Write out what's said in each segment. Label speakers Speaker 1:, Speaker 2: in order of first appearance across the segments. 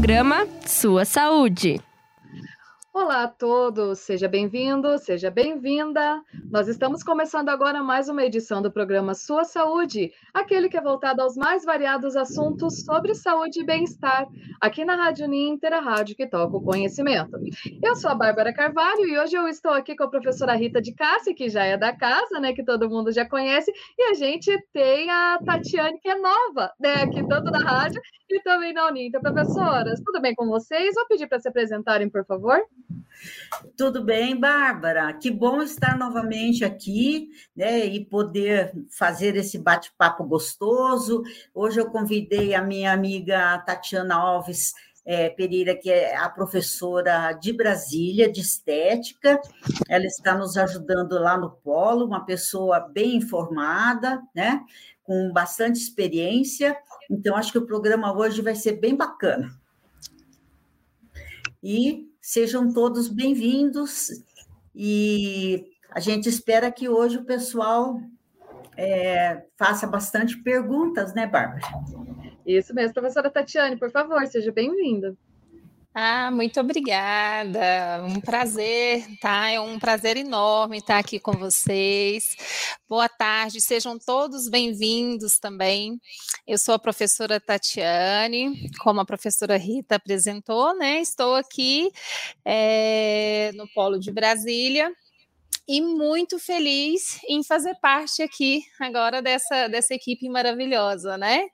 Speaker 1: Programa Sua Saúde.
Speaker 2: Olá a todos, seja bem-vindo, seja bem-vinda. Nós estamos começando agora mais uma edição do programa Sua Saúde, aquele que é voltado aos mais variados assuntos sobre saúde e bem-estar, aqui na Rádio Ninter, a rádio que toca o conhecimento. Eu sou a Bárbara Carvalho e hoje eu estou aqui com a professora Rita de Cássia, que já é da casa, né, que todo mundo já conhece, e a gente tem a Tatiane, que é nova, né, aqui tanto na rádio e também na Uninter. Professoras, tudo bem com vocês? Vou pedir para se apresentarem, por favor.
Speaker 3: Tudo bem, Bárbara? Que bom estar novamente aqui, né, e poder fazer esse bate-papo gostoso. Hoje eu convidei a minha amiga Tatiana Alves é, Pereira, que é a professora de Brasília, de estética. Ela está nos ajudando lá no Polo, uma pessoa bem informada, né, com bastante experiência. Então, acho que o programa hoje vai ser bem bacana. E Sejam todos bem-vindos e a gente espera que hoje o pessoal é, faça bastante perguntas, né, Bárbara?
Speaker 2: Isso mesmo, professora Tatiane, por favor, seja bem-vinda.
Speaker 4: Ah, muito obrigada. Um prazer, tá? É um prazer enorme estar aqui com vocês. Boa tarde, sejam todos bem-vindos também. Eu sou a professora Tatiane, como a professora Rita apresentou, né? Estou aqui é, no Polo de Brasília e muito feliz em fazer parte aqui agora dessa, dessa equipe maravilhosa, né?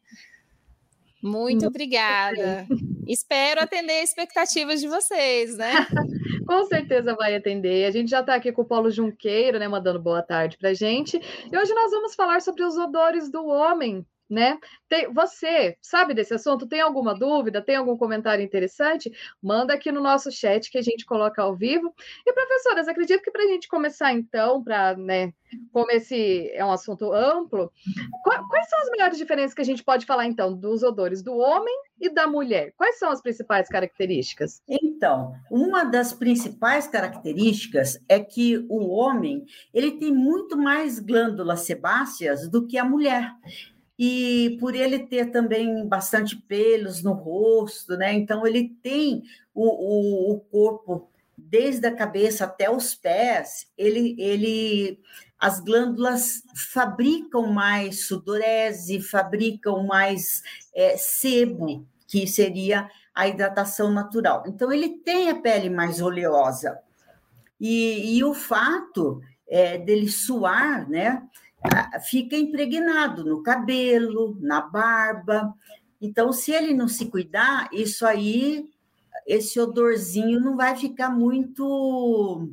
Speaker 4: Muito obrigada. Espero atender expectativas de vocês, né?
Speaker 2: com certeza vai atender. A gente já está aqui com o Paulo Junqueiro, né, mandando boa tarde para gente. E hoje nós vamos falar sobre os odores do homem, né? Tem, você sabe desse assunto? Tem alguma dúvida? Tem algum comentário interessante? Manda aqui no nosso chat que a gente coloca ao vivo. E professoras, acredito que para a gente começar então, para, né, como esse é um assunto amplo, quais são as melhores diferenças que a gente pode falar então dos odores do homem e da mulher? Quais são as principais características?
Speaker 3: Então, uma das principais características é que o homem ele tem muito mais glândulas sebáceas do que a mulher e por ele ter também bastante pelos no rosto, né? Então ele tem o, o, o corpo desde a cabeça até os pés, ele, ele as glândulas fabricam mais sudorese, fabricam mais é, sebo, que seria a hidratação natural. Então, ele tem a pele mais oleosa. E, e o fato é, dele suar, né? Fica impregnado no cabelo, na barba. Então, se ele não se cuidar, isso aí, esse odorzinho não vai ficar muito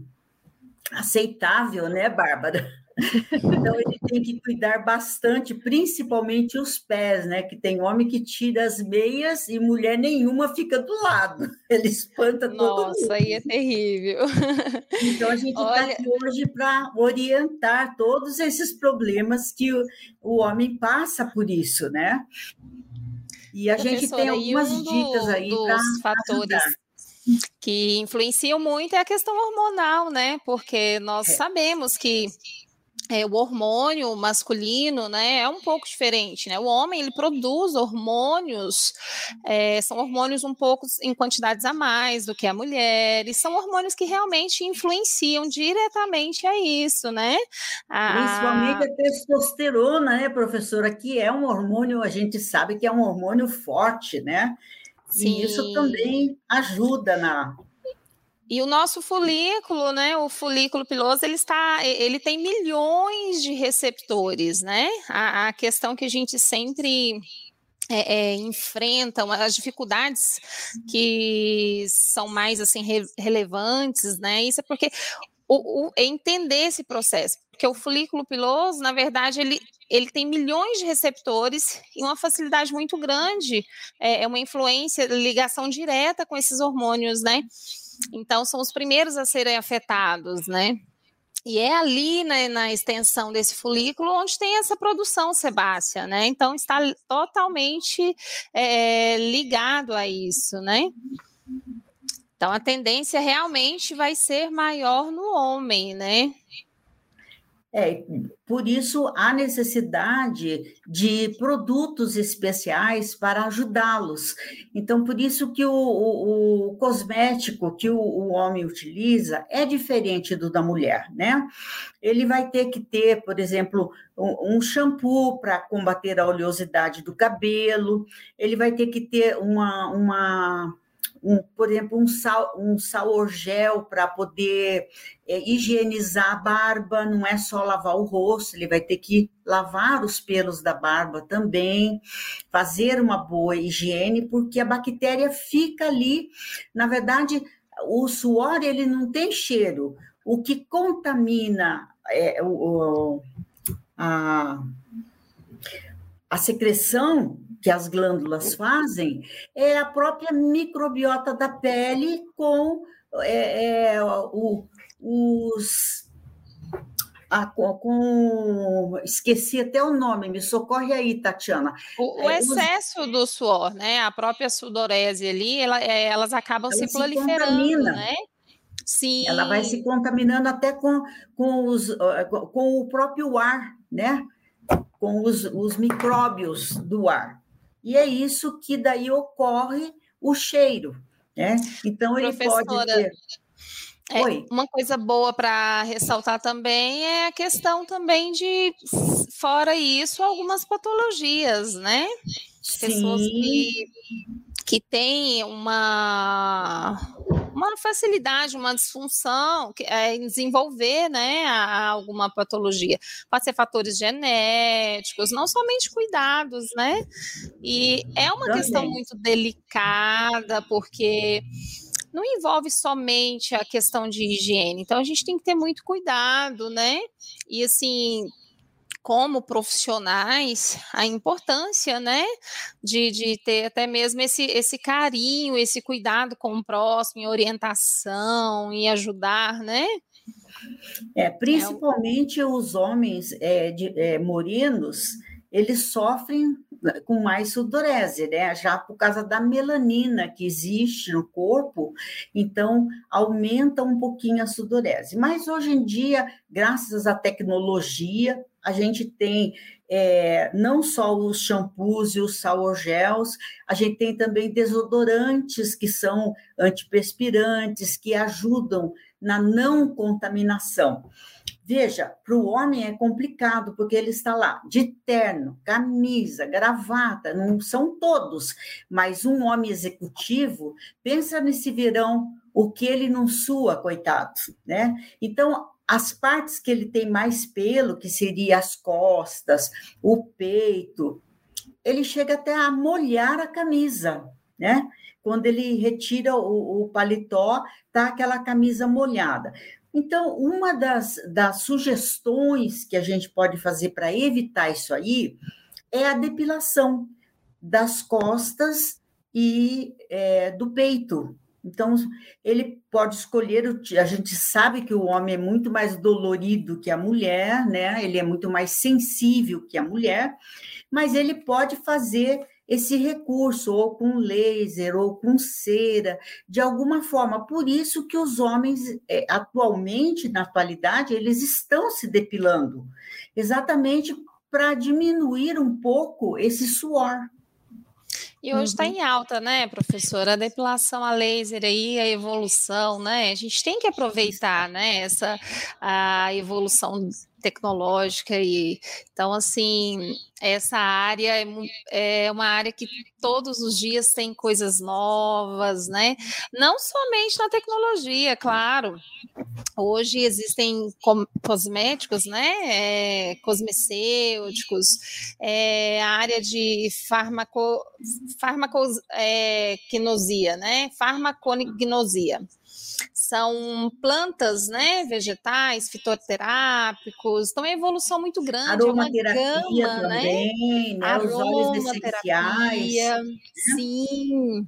Speaker 3: aceitável, né, Bárbara? Então ele tem que cuidar bastante, principalmente os pés, né? Que tem homem que tira as meias e mulher nenhuma fica do lado. Ele espanta
Speaker 4: Nossa,
Speaker 3: todo mundo.
Speaker 4: Nossa, aí é terrível.
Speaker 3: Então a gente está Olha... aqui hoje para orientar todos esses problemas que o, o homem passa por isso, né? E a gente tem algumas um dicas aí para fatores ajudar
Speaker 4: que influenciam muito é a questão hormonal, né? Porque nós é. sabemos que é, o hormônio masculino, né, é um pouco diferente, né? O homem ele produz hormônios, é, são hormônios um pouco em quantidades a mais do que a mulher, e são hormônios que realmente influenciam diretamente a isso, né?
Speaker 3: A... Principalmente a testosterona, né, professora, que é um hormônio, a gente sabe que é um hormônio forte, né? Sim. E isso também ajuda na
Speaker 4: e o nosso folículo, né, o folículo piloso, ele está, ele tem milhões de receptores, né? A, a questão que a gente sempre é, é, enfrentam as dificuldades que são mais assim re, relevantes, né? Isso é porque o, o, é entender esse processo, porque o folículo piloso, na verdade, ele, ele tem milhões de receptores e uma facilidade muito grande, é, é uma influência, ligação direta com esses hormônios, né? Então, são os primeiros a serem afetados, né? E é ali né, na extensão desse folículo onde tem essa produção sebácea, né? Então está totalmente é, ligado a isso, né? Então a tendência realmente vai ser maior no homem, né?
Speaker 3: É, por isso há necessidade de produtos especiais para ajudá-los. Então, por isso que o, o, o cosmético que o, o, homem utiliza é diferente do da mulher, né? Ele vai ter que ter, por exemplo, um, um shampoo para combater a oleosidade do cabelo, ele vai ter que ter uma, uma um, por exemplo, um, sal, um sour gel para poder é, higienizar a barba, não é só lavar o rosto, ele vai ter que lavar os pelos da barba também, fazer uma boa higiene, porque a bactéria fica ali. Na verdade, o suor ele não tem cheiro. O que contamina é, o, a, a secreção que as glândulas fazem é a própria microbiota da pele com é, é, o, os. A, com, esqueci até o nome, me socorre aí, Tatiana.
Speaker 4: O, o é, excesso os, do suor, né? A própria sudorese ali, ela, é, elas acabam se proliferando, se né?
Speaker 3: Sim. Ela vai se contaminando até com, com, os, com o próprio ar, né? Com os, os micróbios do ar. E é isso que daí ocorre o cheiro, né? Então ele pode ter
Speaker 4: é, uma coisa boa para ressaltar também é a questão também de, fora isso, algumas patologias, né?
Speaker 3: Sim. Pessoas que,
Speaker 4: que têm uma uma facilidade, uma disfunção é, em desenvolver né, a, a alguma patologia. Pode ser fatores genéticos, não somente cuidados, né? E é uma Também. questão muito delicada, porque não envolve somente a questão de higiene. Então a gente tem que ter muito cuidado, né? E assim, como profissionais a importância, né, de, de ter até mesmo esse, esse carinho, esse cuidado com o próximo, orientação e ajudar, né?
Speaker 3: É, principalmente é, os homens é, de, é, morenos, eles sofrem com mais sudorese, né? Já por causa da melanina que existe no corpo, então aumenta um pouquinho a sudorese. Mas hoje em dia, graças à tecnologia, a gente tem é, não só os shampoos e os sour gels, a gente tem também desodorantes que são antiperspirantes, que ajudam na não contaminação. Veja, para o homem é complicado, porque ele está lá de terno, camisa, gravata, não são todos, mas um homem executivo, pensa nesse verão, o que ele não sua, coitado, né? Então, as partes que ele tem mais pelo, que seria as costas, o peito, ele chega até a molhar a camisa, né? Quando ele retira o, o paletó, tá aquela camisa molhada. Então, uma das, das sugestões que a gente pode fazer para evitar isso aí é a depilação das costas e é, do peito, então, ele pode escolher, a gente sabe que o homem é muito mais dolorido que a mulher, né? Ele é muito mais sensível que a mulher, mas ele pode fazer esse recurso, ou com laser, ou com cera, de alguma forma. Por isso que os homens, é, atualmente, na atualidade, eles estão se depilando, exatamente para diminuir um pouco esse suor.
Speaker 4: E hoje está uhum. em alta, né, professora? A depilação a laser aí, a evolução, né? A gente tem que aproveitar, né, essa a evolução tecnológica e então assim essa área é, é, uma área que todos os dias tem coisas novas, né? Não somente na tecnologia, claro. Hoje existem cosméticos, né? É, cosmecêuticos, é, a área de farmaco, farmacognosia, é, né? Farmacognosia são plantas, né, vegetais, fitoterápicos, então é uma evolução muito grande,
Speaker 3: é uma gama, também, né? né? Os óleos essenciais.
Speaker 4: Sim.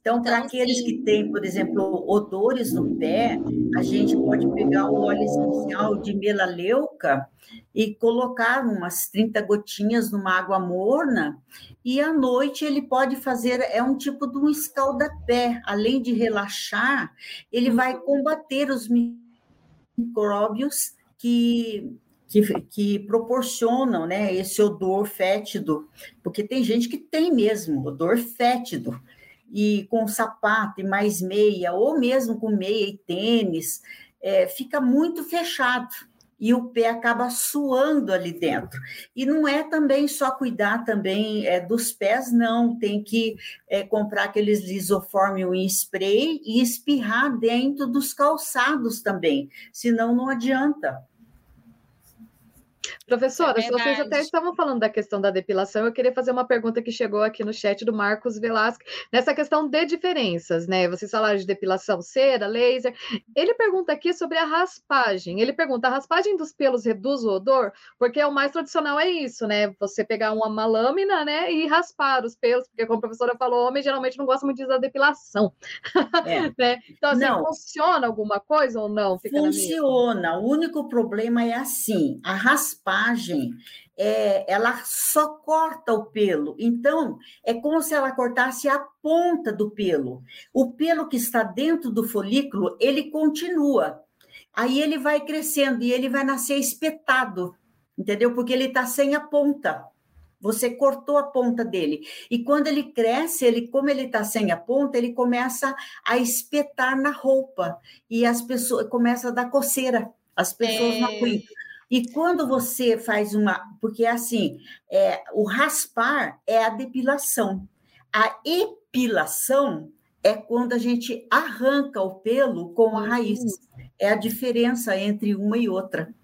Speaker 3: Então, então para aqueles sim. que têm, por exemplo, odores no pé, a gente pode pegar o óleo essencial de melaleuca e colocar umas 30 gotinhas numa água morna, e à noite ele pode fazer, é um tipo de um escaldapé, além de relaxar, ele vai combater os micróbios que que, que proporcionam né, esse odor fétido, porque tem gente que tem mesmo odor fétido, e com sapato e mais meia, ou mesmo com meia e tênis, é, fica muito fechado e o pé acaba suando ali dentro. E não é também só cuidar também é, dos pés, não. Tem que é, comprar aqueles lisoforme em spray e espirrar dentro dos calçados também, senão não adianta.
Speaker 2: Professora, é vocês até estavam falando da questão da depilação, eu queria fazer uma pergunta que chegou aqui no chat do Marcos Velasco, nessa questão de diferenças, né? Vocês falaram de depilação cera, laser. Ele pergunta aqui sobre a raspagem. Ele pergunta: a raspagem dos pelos reduz o odor? Porque o mais tradicional é isso, né? Você pegar uma, uma lâmina, né, e raspar os pelos, porque como a professora falou, homem geralmente não gosta muito de usar depilação. É. né? Então, assim, não. funciona alguma coisa ou não?
Speaker 3: Fica funciona. O único problema é assim: a raspagem é, ela só corta o pelo. Então, é como se ela cortasse a ponta do pelo. O pelo que está dentro do folículo, ele continua. Aí ele vai crescendo e ele vai nascer espetado, entendeu? Porque ele está sem a ponta. Você cortou a ponta dele. E quando ele cresce, ele, como ele está sem a ponta, ele começa a espetar na roupa. E as pessoas começa a dar coceira. As pessoas é... não aguentam. E quando você faz uma. Porque assim, é, o raspar é a depilação. A epilação é quando a gente arranca o pelo com a raiz. É a diferença entre uma e outra.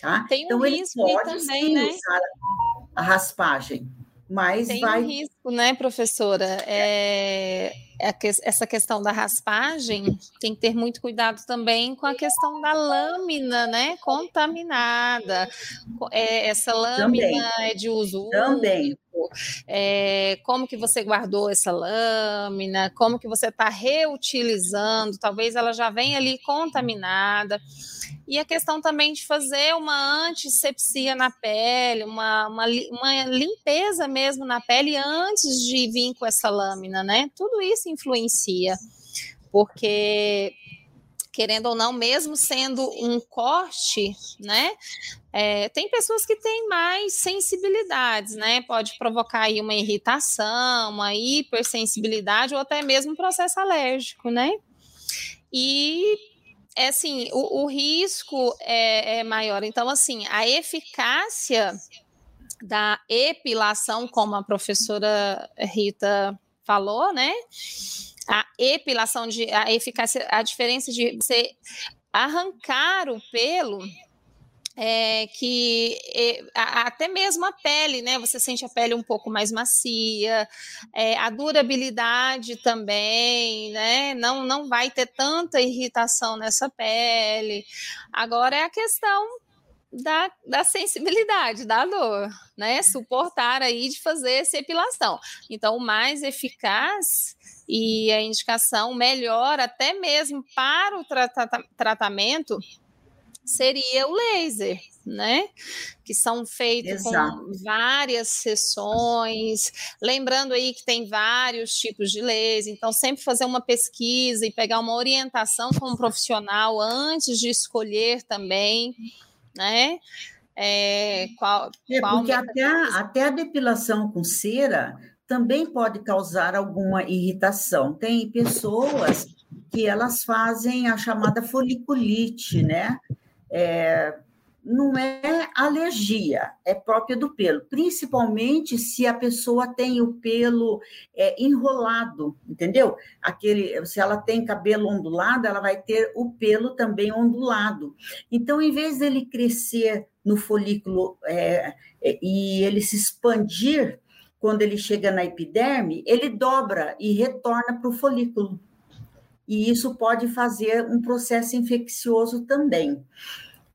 Speaker 3: Tá?
Speaker 4: Tem um então, risco ele pode também, sim, né? usar
Speaker 3: a raspagem. Mas
Speaker 4: Tem
Speaker 3: vai...
Speaker 4: um risco, né, professora? É, é essa questão da raspagem tem que ter muito cuidado também com a questão da lâmina, né, contaminada. É, essa lâmina também. é de uso
Speaker 3: também.
Speaker 4: É, como que você guardou essa lâmina? Como que você está reutilizando? Talvez ela já venha ali contaminada. E a questão também de fazer uma antisepsia na pele, uma, uma, uma limpeza mesmo na pele antes de vir com essa lâmina, né? Tudo isso influencia, porque querendo ou não, mesmo sendo um corte, né? É, tem pessoas que têm mais sensibilidades, né? Pode provocar aí uma irritação, uma hipersensibilidade ou até mesmo um processo alérgico, né? E é assim, o, o risco é, é maior. Então, assim, a eficácia da epilação, como a professora Rita falou, né? A epilação de a eficácia, a diferença de você arrancar o pelo é, que é, até mesmo a pele, né? Você sente a pele um pouco mais macia, é, a durabilidade também, né? Não, não vai ter tanta irritação nessa pele. Agora é a questão da, da sensibilidade, da dor, né? Suportar aí de fazer essa epilação. Então, o mais eficaz e a indicação melhor, até mesmo para o tratamento seria o laser, né? Que são feitos Exato. com várias sessões. Lembrando aí que tem vários tipos de laser, então sempre fazer uma pesquisa e pegar uma orientação como profissional antes de escolher também, né? É, qual,
Speaker 3: é, porque até a, até a depilação com cera também pode causar alguma irritação. Tem pessoas que elas fazem a chamada foliculite, né? é, não é alergia, é própria do pelo, principalmente se a pessoa tem o pelo é, enrolado, entendeu? Aquele, se ela tem cabelo ondulado, ela vai ter o pelo também ondulado. Então, em vez dele crescer no folículo é, é e ele se expandir quando ele chega na epiderme, ele dobra e retorna para o folículo e isso pode fazer um processo infeccioso também.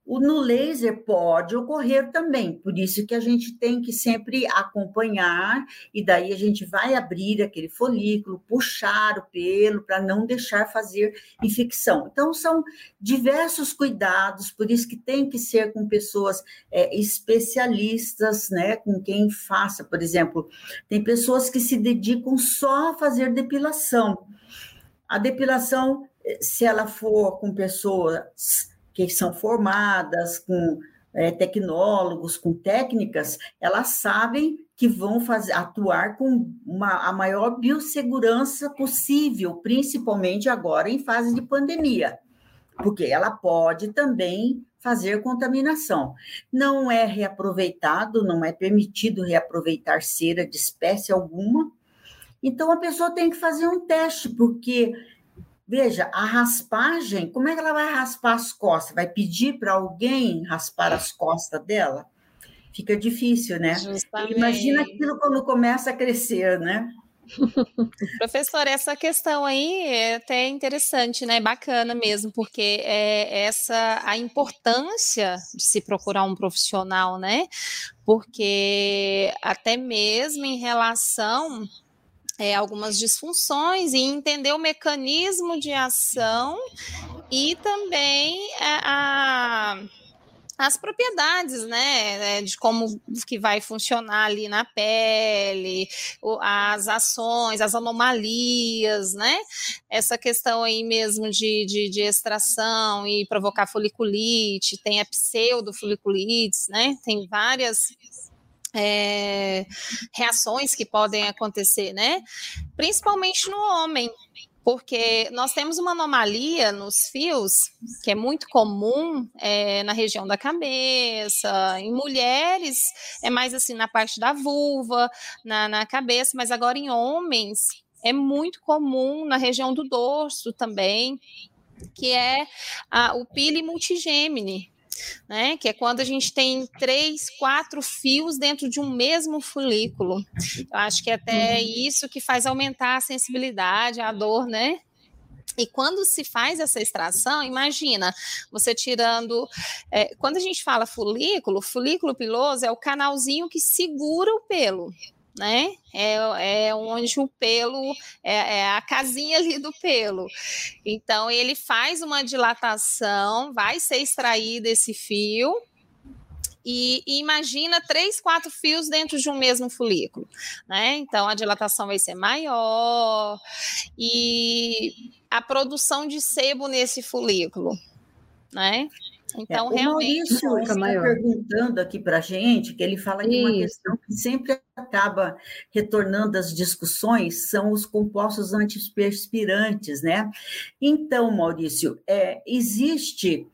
Speaker 3: No laser pode ocorrer também, por isso que a gente tem que sempre acompanhar, e daí a gente vai abrir aquele folículo, puxar o pelo para não deixar fazer infecção. Então, são diversos cuidados, por isso que tem que ser com pessoas é, especialistas, né? Com quem faça, por exemplo, tem pessoas que se dedicam só a fazer depilação. A depilação, se ela for com pessoas que são formadas, com é, tecnólogos, com técnicas, elas sabem que vão fazer, atuar com uma, a maior biossegurança possível, principalmente agora em fase de pandemia, porque ela pode também fazer contaminação. Não é reaproveitado, não é permitido reaproveitar cera de espécie alguma. Então a pessoa tem que fazer um teste, porque Veja, a raspagem, como é que ela vai raspar as costas? Vai pedir para alguém raspar as costas dela? Fica difícil, né? Justamente. Imagina aquilo quando começa a crescer, né?
Speaker 4: Professor, essa questão aí é até interessante, né? Bacana mesmo, porque é essa a importância de se procurar um profissional, né? Porque até mesmo em relação é, algumas disfunções e entender o mecanismo de ação e também é, a, as propriedades, né, é, de como que vai funcionar ali na pele, as ações, as anomalias, né, essa questão aí mesmo de, de, de extração e provocar foliculite, tem a pseudofoliculite, né, tem várias é, reações que podem acontecer, né? Principalmente no homem, porque nós temos uma anomalia nos fios, que é muito comum é, na região da cabeça, em mulheres é mais assim na parte da vulva, na, na cabeça, mas agora em homens é muito comum na região do dorso também, que é a, o pili multigêmine, né? Que é quando a gente tem três, quatro fios dentro de um mesmo folículo. Eu acho que é até uhum. isso que faz aumentar a sensibilidade, a dor, né? E quando se faz essa extração, imagina você tirando. É, quando a gente fala folículo, folículo piloso é o canalzinho que segura o pelo né? É, é onde o pelo é, é, a casinha ali do pelo. Então ele faz uma dilatação, vai ser extraído esse fio. E, e, imagina três, quatro fios dentro de um mesmo folículo, né? Então a dilatação vai ser maior e a produção de sebo nesse folículo, né? Então,
Speaker 3: é, o realmente. Maurício está perguntando aqui para a gente, que ele fala que uma questão que sempre acaba retornando às discussões são os compostos antiperspirantes, né? Então, Maurício, é, existe.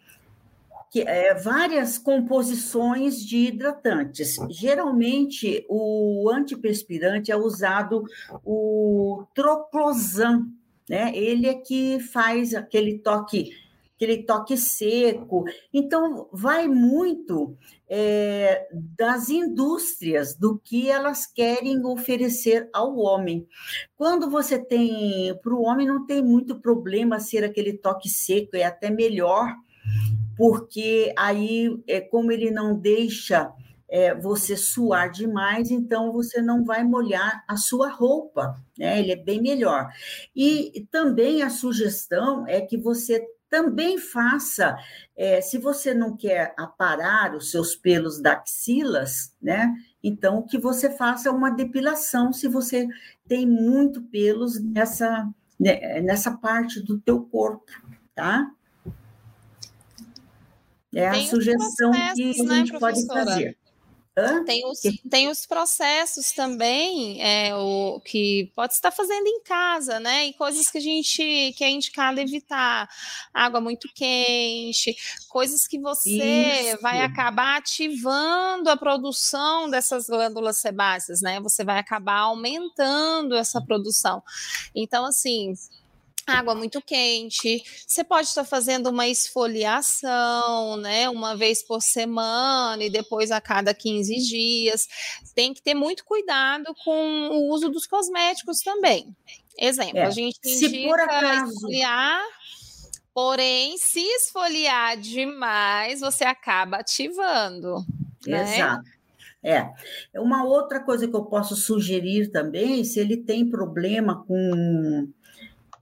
Speaker 3: Que, é, várias composições de hidratantes. Geralmente, o antiperspirante é usado o troclosan, né? Ele é que faz aquele toque aquele toque seco. Então, vai muito é, das indústrias, do que elas querem oferecer ao homem. Quando você tem, para o homem não tem muito problema ser aquele toque seco, é até melhor, porque aí, é como ele não deixa é, você suar demais, então você não vai molhar a sua roupa, né? Ele é bem melhor. E também a sugestão é que você também faça, é, se você não quer aparar os seus pelos da axilas, né? Então, que você faça uma depilação se você tem muito pelos nessa, né, nessa parte do teu corpo, tá? É a sugestão que a né, gente né, pode fazer.
Speaker 4: Tem os, tem os processos também, é, o, que pode estar fazendo em casa, né? E coisas que a gente que é indicado evitar. Água muito quente, coisas que você Isso. vai acabar ativando a produção dessas glândulas sebáceas, né? Você vai acabar aumentando essa produção. Então, assim, água muito quente. Você pode estar fazendo uma esfoliação, né, uma vez por semana e depois a cada 15 dias. Tem que ter muito cuidado com o uso dos cosméticos também. Exemplo, é, a gente indica acaso... esfoliar, porém, se esfoliar demais, você acaba ativando. Né?
Speaker 3: Exato. É. Uma outra coisa que eu posso sugerir também, se ele tem problema com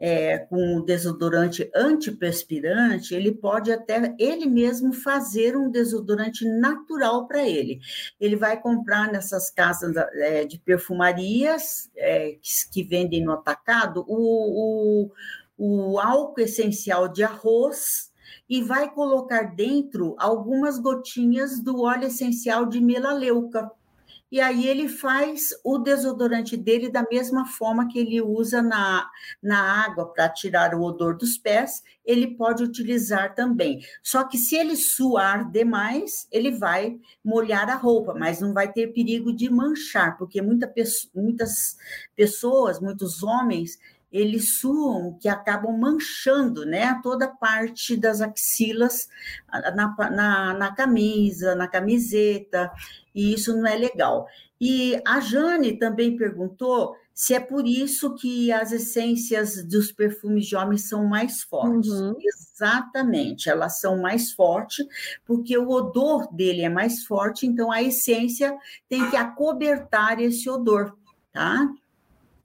Speaker 3: é, com desodorante antiperspirante, ele pode até ele mesmo fazer um desodorante natural para ele. Ele vai comprar nessas casas é, de perfumarias é, que, que, vendem no atacado o, o, o álcool essencial de arroz e vai colocar dentro algumas gotinhas do óleo essencial de melaleuca e aí ele faz o desodorante dele da mesma forma que ele usa na, na água para tirar o odor dos pés, ele pode utilizar também. Só que se ele suar demais, ele vai molhar a roupa, mas não vai ter perigo de manchar, porque muita, muitas pessoas, muitos homens, eles suam que acabam manchando né, toda parte das axilas na, na, na camisa, na camiseta, e isso não é legal. E a Jane também perguntou se é por isso que as essências dos perfumes de homens são mais fortes. Uhum. Exatamente, elas são mais fortes, porque o odor dele é mais forte, então a essência tem que acobertar esse odor, tá?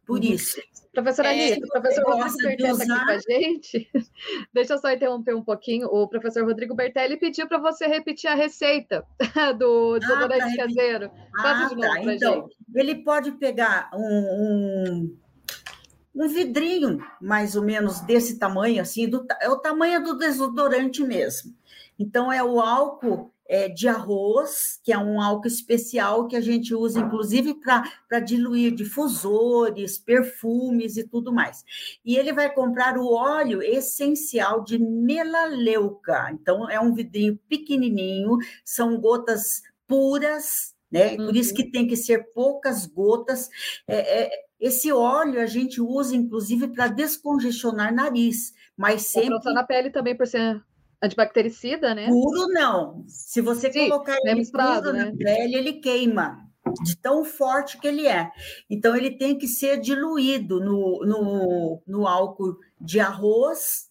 Speaker 3: Por uhum. isso.
Speaker 2: Professora é, Anitta, o professor Rodrigo Bertelli está aqui com a gente. Deixa eu só interromper um pouquinho. O professor Rodrigo Bertelli pediu para você repetir a receita do desodorante ah, caseiro.
Speaker 3: Ah, tá. Então, gente. ele pode pegar um, um, um, vidrinho, mais ou menos desse tamanho, assim, do, é o tamanho do desodorante mesmo. Então, é o álcool é, de arroz, que é um álcool especial que a gente usa, inclusive, para diluir difusores, perfumes e tudo mais. E ele vai comprar o óleo essencial de melaleuca. Então, é um vidrinho pequenininho, são gotas puras, né? Por isso uhum. que tem que ser poucas gotas. É, é, esse óleo a gente usa, inclusive, para descongestionar nariz, mas sempre.
Speaker 2: Na pele também, por ser antibactericida, né?
Speaker 3: Puro não. Se você Sim, colocar ele puro né? na pele, ele queima de tão forte que ele é. Então, ele tem que ser diluído no, no, no álcool de arroz,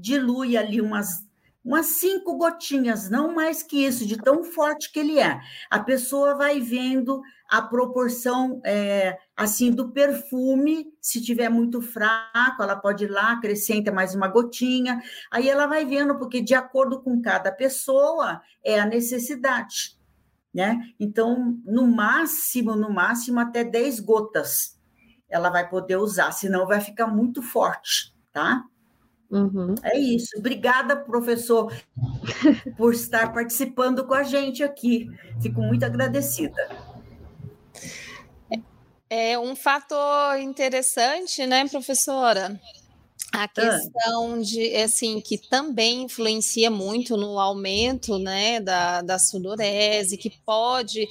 Speaker 3: dilui ali umas umas cinco gotinhas, não mais que isso, de tão forte que ele é. A pessoa vai vendo a proporção é, assim do perfume. Se tiver muito fraco, ela pode ir lá, acrescenta mais uma gotinha. Aí ela vai vendo, porque de acordo com cada pessoa é a necessidade, né? Então, no máximo, no máximo até 10 gotas ela vai poder usar, senão vai ficar muito forte, tá? Uhum. É isso. Obrigada, professor, por estar participando com a gente aqui. Fico muito agradecida.
Speaker 4: É um fator interessante, né, professora? A ah. questão de, assim, que também influencia muito no aumento, né, da, da sudorese, que pode,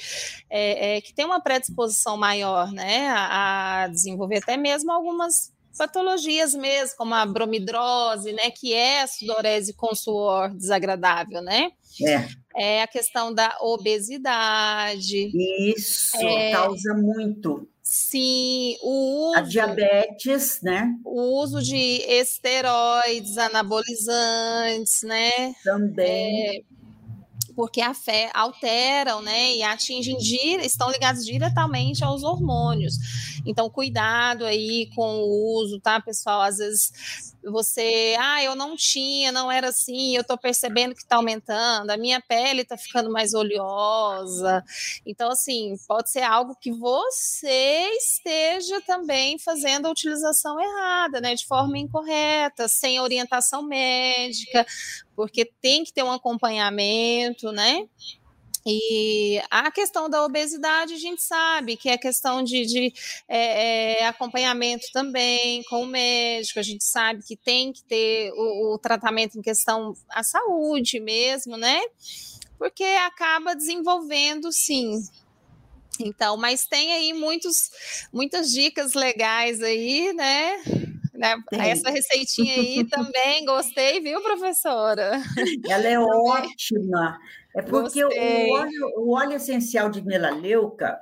Speaker 4: é, é, que tem uma predisposição maior, né, a, a desenvolver até mesmo algumas patologias mesmo, como a bromidrose, né, que é a sudorese com suor desagradável, né?
Speaker 3: É.
Speaker 4: É a questão da obesidade.
Speaker 3: Isso, é, causa muito.
Speaker 4: Sim, o uso.
Speaker 3: A diabetes, né?
Speaker 4: O uso de esteroides, anabolizantes, né?
Speaker 3: Também.
Speaker 4: É, porque a fé alteram, né, e atingem, estão ligados diretamente aos hormônios. Então, cuidado aí com o uso, tá, pessoal? Às vezes você, ah, eu não tinha, não era assim, eu tô percebendo que tá aumentando, a minha pele tá ficando mais oleosa. Então, assim, pode ser algo que você esteja também fazendo a utilização errada, né, de forma incorreta, sem orientação médica, porque tem que ter um acompanhamento, né? E a questão da obesidade, a gente sabe que é questão de, de é, acompanhamento também com o médico, a gente sabe que tem que ter o, o, tratamento em questão a saúde mesmo, né? Porque acaba desenvolvendo, sim. Então, mas tem aí muitos, muitas dicas legais aí, né? né? Essa receitinha aí também gostei, viu, professora?
Speaker 3: Ela é ótima. É porque o óleo, o óleo, essencial de melaleuca,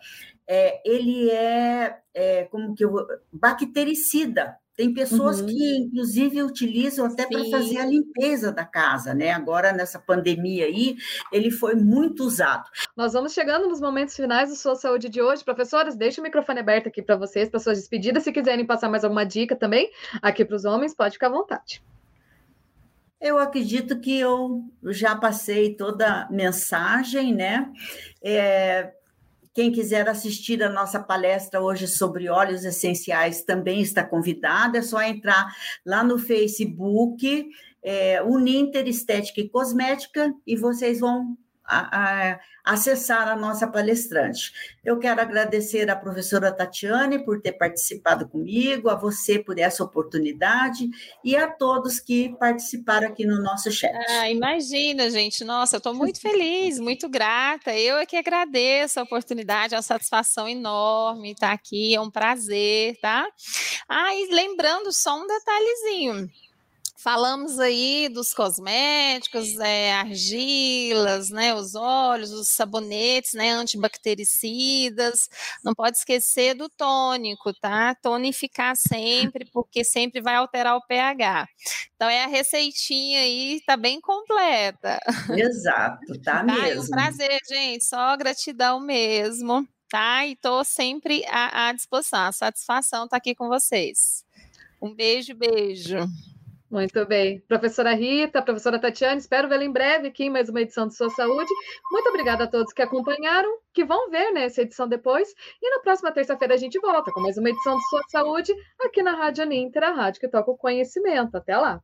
Speaker 3: é, ele é, é, como que eu bactericida. Tem pessoas uhum. que, inclusive, utilizam até para fazer a limpeza da casa, né? Agora, nessa pandemia aí, ele foi muito usado.
Speaker 2: Nós vamos chegando nos momentos finais da sua saúde de hoje. Professores, deixa o microfone aberto aqui para vocês, para suas despedidas. Se quiserem passar mais alguma dica também, aqui para os homens, pode ficar à vontade.
Speaker 3: Eu acredito que eu já passei toda a mensagem, né? É, quem quiser assistir a nossa palestra hoje sobre óleos essenciais também está convidado. É só entrar lá no Facebook é, Uninter Estética e Cosmética, e vocês vão a, a, acessar a nossa palestrante. Eu quero agradecer à professora Tatiane por ter participado comigo, a você por essa oportunidade e a todos que participaram aqui no nosso chat.
Speaker 4: Ah, imagina, gente. Nossa, eu estou muito feliz, muito grata. Eu é que agradeço a oportunidade, é uma satisfação enorme estar aqui, é um prazer, tá? Ah, e lembrando só um detalhezinho. Falamos aí dos cosméticos, é, argilas, né, os óleos, os sabonetes, né, antibactericidas. Não pode esquecer do tônico, tá? Tonificar sempre, porque sempre vai alterar o pH. Então é a receitinha aí, tá bem completa.
Speaker 3: Exato, tá, tá mesmo.
Speaker 4: É um prazer, gente. Só gratidão mesmo, tá? E tô sempre à, à disposição. A satisfação tá aqui com vocês. Um beijo, beijo.
Speaker 2: Muito bem. Professora Rita, professora Tatiane, espero vê-la em breve aqui em mais uma edição de Sua Saúde. Muito obrigada a todos que acompanharam, que vão ver né, essa edição depois. E na próxima terça-feira a gente volta com mais uma edição de Sua Saúde aqui na Rádio Aninter, a rádio que toca o conhecimento. Até lá.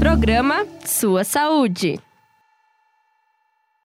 Speaker 1: Programa Sua Saúde.